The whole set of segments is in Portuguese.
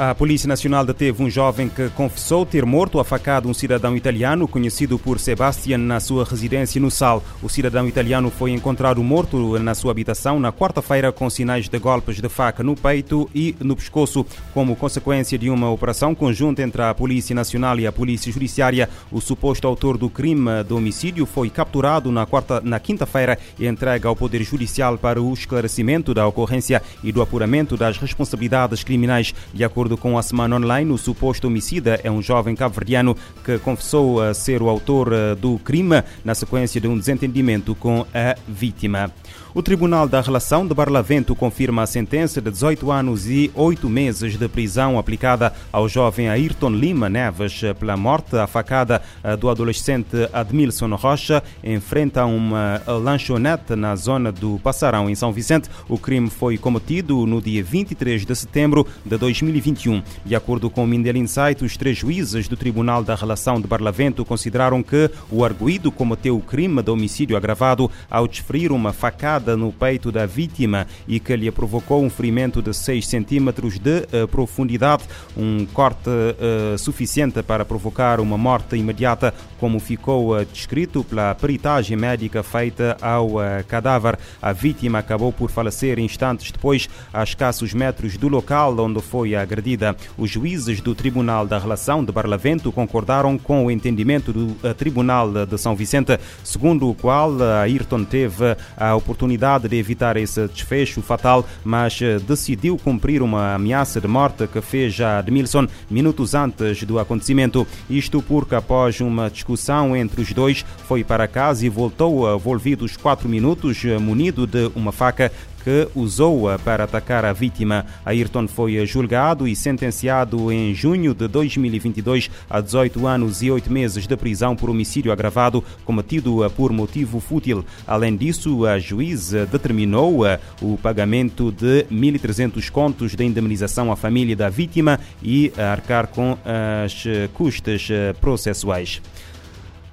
A Polícia Nacional deteve um jovem que confessou ter morto a facada um cidadão italiano conhecido por Sebastian na sua residência no Sal. O cidadão italiano foi encontrado morto na sua habitação na quarta-feira com sinais de golpes de faca no peito e no pescoço. Como consequência de uma operação conjunta entre a Polícia Nacional e a Polícia Judiciária, o suposto autor do crime de homicídio foi capturado na, quarta, na quinta-feira e entregue ao Poder Judicial para o esclarecimento da ocorrência e do apuramento das responsabilidades criminais, de acordo acordo com a Semana Online, o suposto homicida é um jovem cabo-verdiano que confessou ser o autor eh, do crime na sequência de um desentendimento com a vítima. O Tribunal da Relação de Barlavento confirma a sentença de 18 anos e 8 meses de prisão aplicada ao jovem Ayrton Lima Neves pela morte à facada eh, do adolescente Admilson Rocha em frente a uma lanchonete na zona do Passarão, em São Vicente. O crime foi cometido no dia 23 de setembro de 2021. De acordo com o Mindel Insight, os três juízes do Tribunal da Relação de Barlavento consideraram que o arguído cometeu o crime de homicídio agravado ao desferir uma facada no peito da vítima e que lhe provocou um ferimento de 6 centímetros de uh, profundidade, um corte uh, suficiente para provocar uma morte imediata, como ficou uh, descrito pela peritagem médica feita ao cadáver. A vítima acabou por falecer instantes depois, a escassos metros do local onde foi agredida. Os juízes do Tribunal da Relação de Barlavento concordaram com o entendimento do Tribunal de São Vicente, segundo o qual Ayrton teve a oportunidade de evitar esse desfecho fatal, mas eh, decidiu cumprir uma ameaça de morte que fez a Admilson minutos antes do acontecimento. Isto porque, após uma discussão entre os dois, foi para casa e voltou envolvidos quatro minutos eh, munido de uma faca que usou-a para atacar a vítima. Ayrton foi julgado e sentenciado em junho de 2022 a 18 anos e 8 meses de prisão por homicídio agravado cometido por motivo fútil. Além disso, a juíza determinou o pagamento de 1.300 contos de indemnização à família da vítima e arcar com as custas processuais.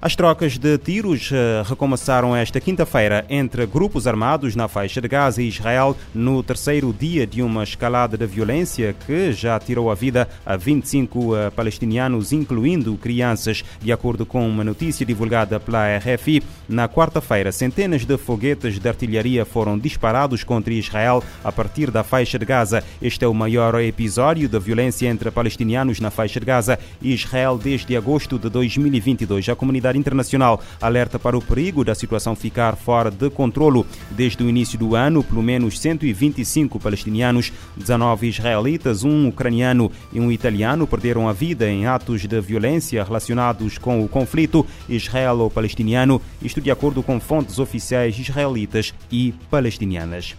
As trocas de tiros eh, recomeçaram esta quinta-feira entre grupos armados na faixa de Gaza e Israel no terceiro dia de uma escalada de violência que já tirou a vida a 25 eh, palestinianos, incluindo crianças. De acordo com uma notícia divulgada pela RFI, na quarta-feira, centenas de foguetes de artilharia foram disparados contra Israel a partir da faixa de Gaza. Este é o maior episódio de violência entre palestinianos na faixa de Gaza e Israel desde agosto de 2022. A comunidade comunidade internacional alerta para o perigo da situação ficar fora de controlo. Desde o início do ano, pelo menos 125 palestinianos, 19 israelitas, um ucraniano e um italiano perderam a vida em atos de violência relacionados com o conflito israelo-palestiniano, isto de acordo com fontes oficiais israelitas e palestinianas.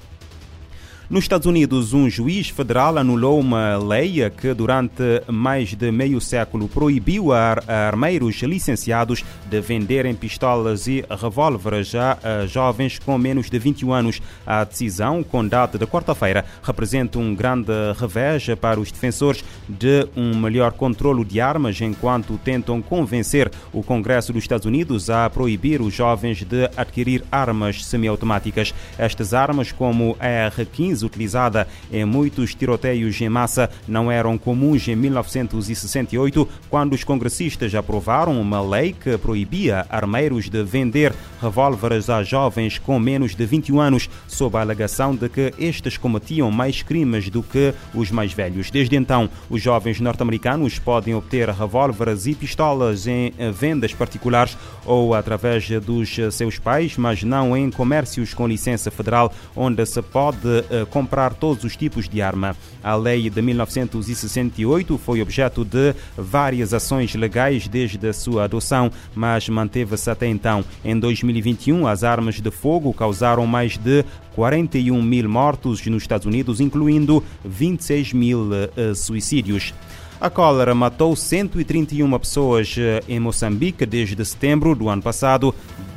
Nos Estados Unidos, um juiz federal anulou uma lei que durante mais de meio século proibiu a armeiros licenciados de venderem pistolas e revólveres a jovens com menos de 21 anos. A decisão, com data de quarta-feira, representa um grande revés para os defensores de um melhor controlo de armas enquanto tentam convencer o Congresso dos Estados Unidos a proibir os jovens de adquirir armas semiautomáticas. Estas armas, como a R-15, utilizada em muitos tiroteios em massa não eram comuns em 1968, quando os congressistas aprovaram uma lei que proibia armeiros de vender revólveres a jovens com menos de 21 anos, sob a alegação de que estes cometiam mais crimes do que os mais velhos. Desde então, os jovens norte-americanos podem obter revólveres e pistolas em vendas particulares ou através dos seus pais, mas não em comércios com licença federal, onde se pode eh, comprar todos os tipos de arma. A lei de 1968 foi objeto de várias ações legais desde a sua adoção, mas manteve-se até então. Em 2021, as armas de fogo causaram mais de 41 mil mortos nos Estados Unidos, incluindo 26 mil uh, suicídios. A cólera matou 131 pessoas eh, em Moçambique desde setembro do ano passado,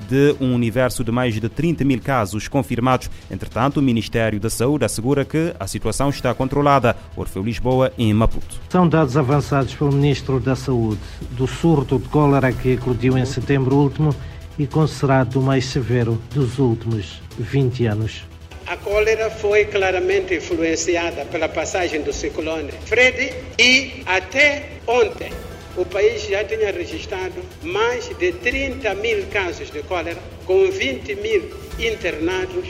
de um universo de mais de 30 mil casos confirmados. Entretanto, o Ministério da Saúde assegura que a situação está controlada. Orfeu Lisboa, em Maputo. São dados avançados pelo Ministro da Saúde do surto de cólera que eclodiu em setembro último e considerado o mais severo dos últimos 20 anos. A cólera foi claramente influenciada pela passagem do ciclone Freddy e até ontem o país já tinha registrado mais de 30 mil casos de cólera, com 20 mil internados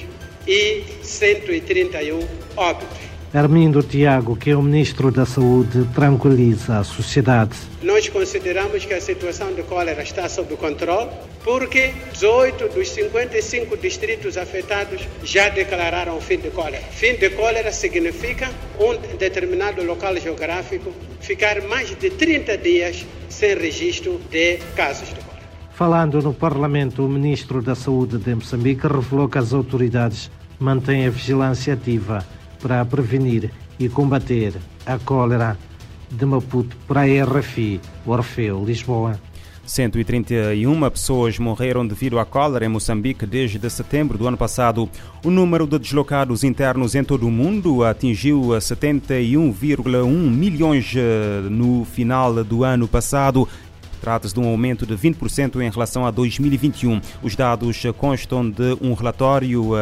e 131 óbitos. Armindo Tiago, que é o Ministro da Saúde, tranquiliza a sociedade. Nós consideramos que a situação de cólera está sob controle, porque 18 dos 55 distritos afetados já declararam o fim de cólera. Fim de cólera significa um determinado local geográfico ficar mais de 30 dias sem registro de casos de cólera. Falando no Parlamento, o Ministro da Saúde de Moçambique revelou que as autoridades mantêm a vigilância ativa para prevenir e combater a cólera de Maputo para a RFI, Orfeu, Lisboa. 131 pessoas morreram devido à cólera em Moçambique desde setembro do ano passado. O número de deslocados internos em todo o mundo atingiu 71,1 milhões eh, no final do ano passado Trata-se de um aumento de 20% em relação a 2021. Os dados constam de um relatório uh,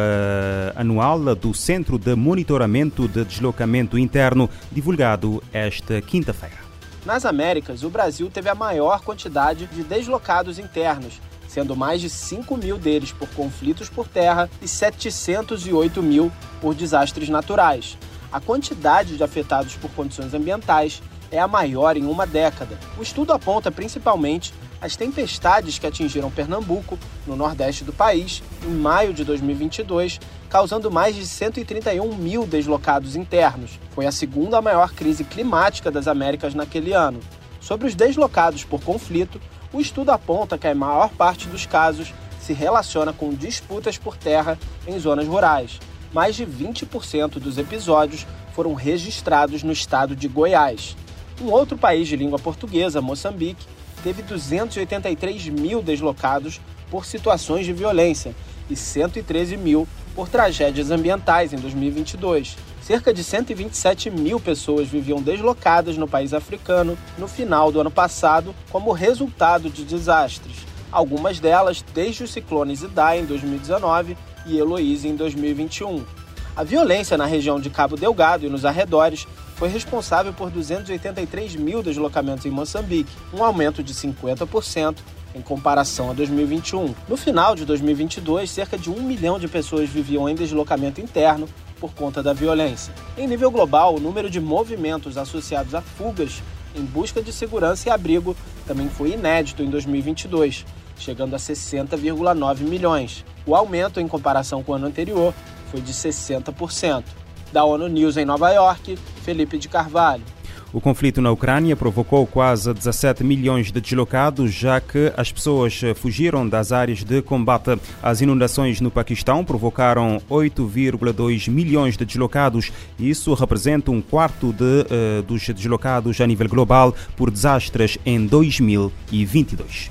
anual do Centro de Monitoramento de Deslocamento Interno, divulgado esta quinta-feira. Nas Américas, o Brasil teve a maior quantidade de deslocados internos, sendo mais de 5 mil deles por conflitos por terra e 708 mil por desastres naturais. A quantidade de afetados por condições ambientais é a maior em uma década. O estudo aponta principalmente as tempestades que atingiram Pernambuco, no nordeste do país, em maio de 2022, causando mais de 131 mil deslocados internos. Foi a segunda maior crise climática das Américas naquele ano. Sobre os deslocados por conflito, o estudo aponta que a maior parte dos casos se relaciona com disputas por terra em zonas rurais. Mais de 20% dos episódios foram registrados no estado de Goiás. Um outro país de língua portuguesa, Moçambique, teve 283 mil deslocados por situações de violência e 113 mil por tragédias ambientais em 2022. Cerca de 127 mil pessoas viviam deslocadas no país africano no final do ano passado como resultado de desastres. Algumas delas desde os ciclones Idai em 2019 e Heloísa em 2021. A violência na região de Cabo Delgado e nos arredores foi responsável por 283 mil deslocamentos em Moçambique, um aumento de 50% em comparação a 2021. No final de 2022, cerca de um milhão de pessoas viviam em deslocamento interno por conta da violência. Em nível global, o número de movimentos associados a fugas em busca de segurança e abrigo também foi inédito em 2022, chegando a 60,9 milhões. O aumento em comparação com o ano anterior foi de 60%. Da ONU News em Nova York, Felipe de Carvalho. O conflito na Ucrânia provocou quase 17 milhões de deslocados, já que as pessoas fugiram das áreas de combate. As inundações no Paquistão provocaram 8,2 milhões de deslocados. Isso representa um quarto de, uh, dos deslocados a nível global por desastres em 2022.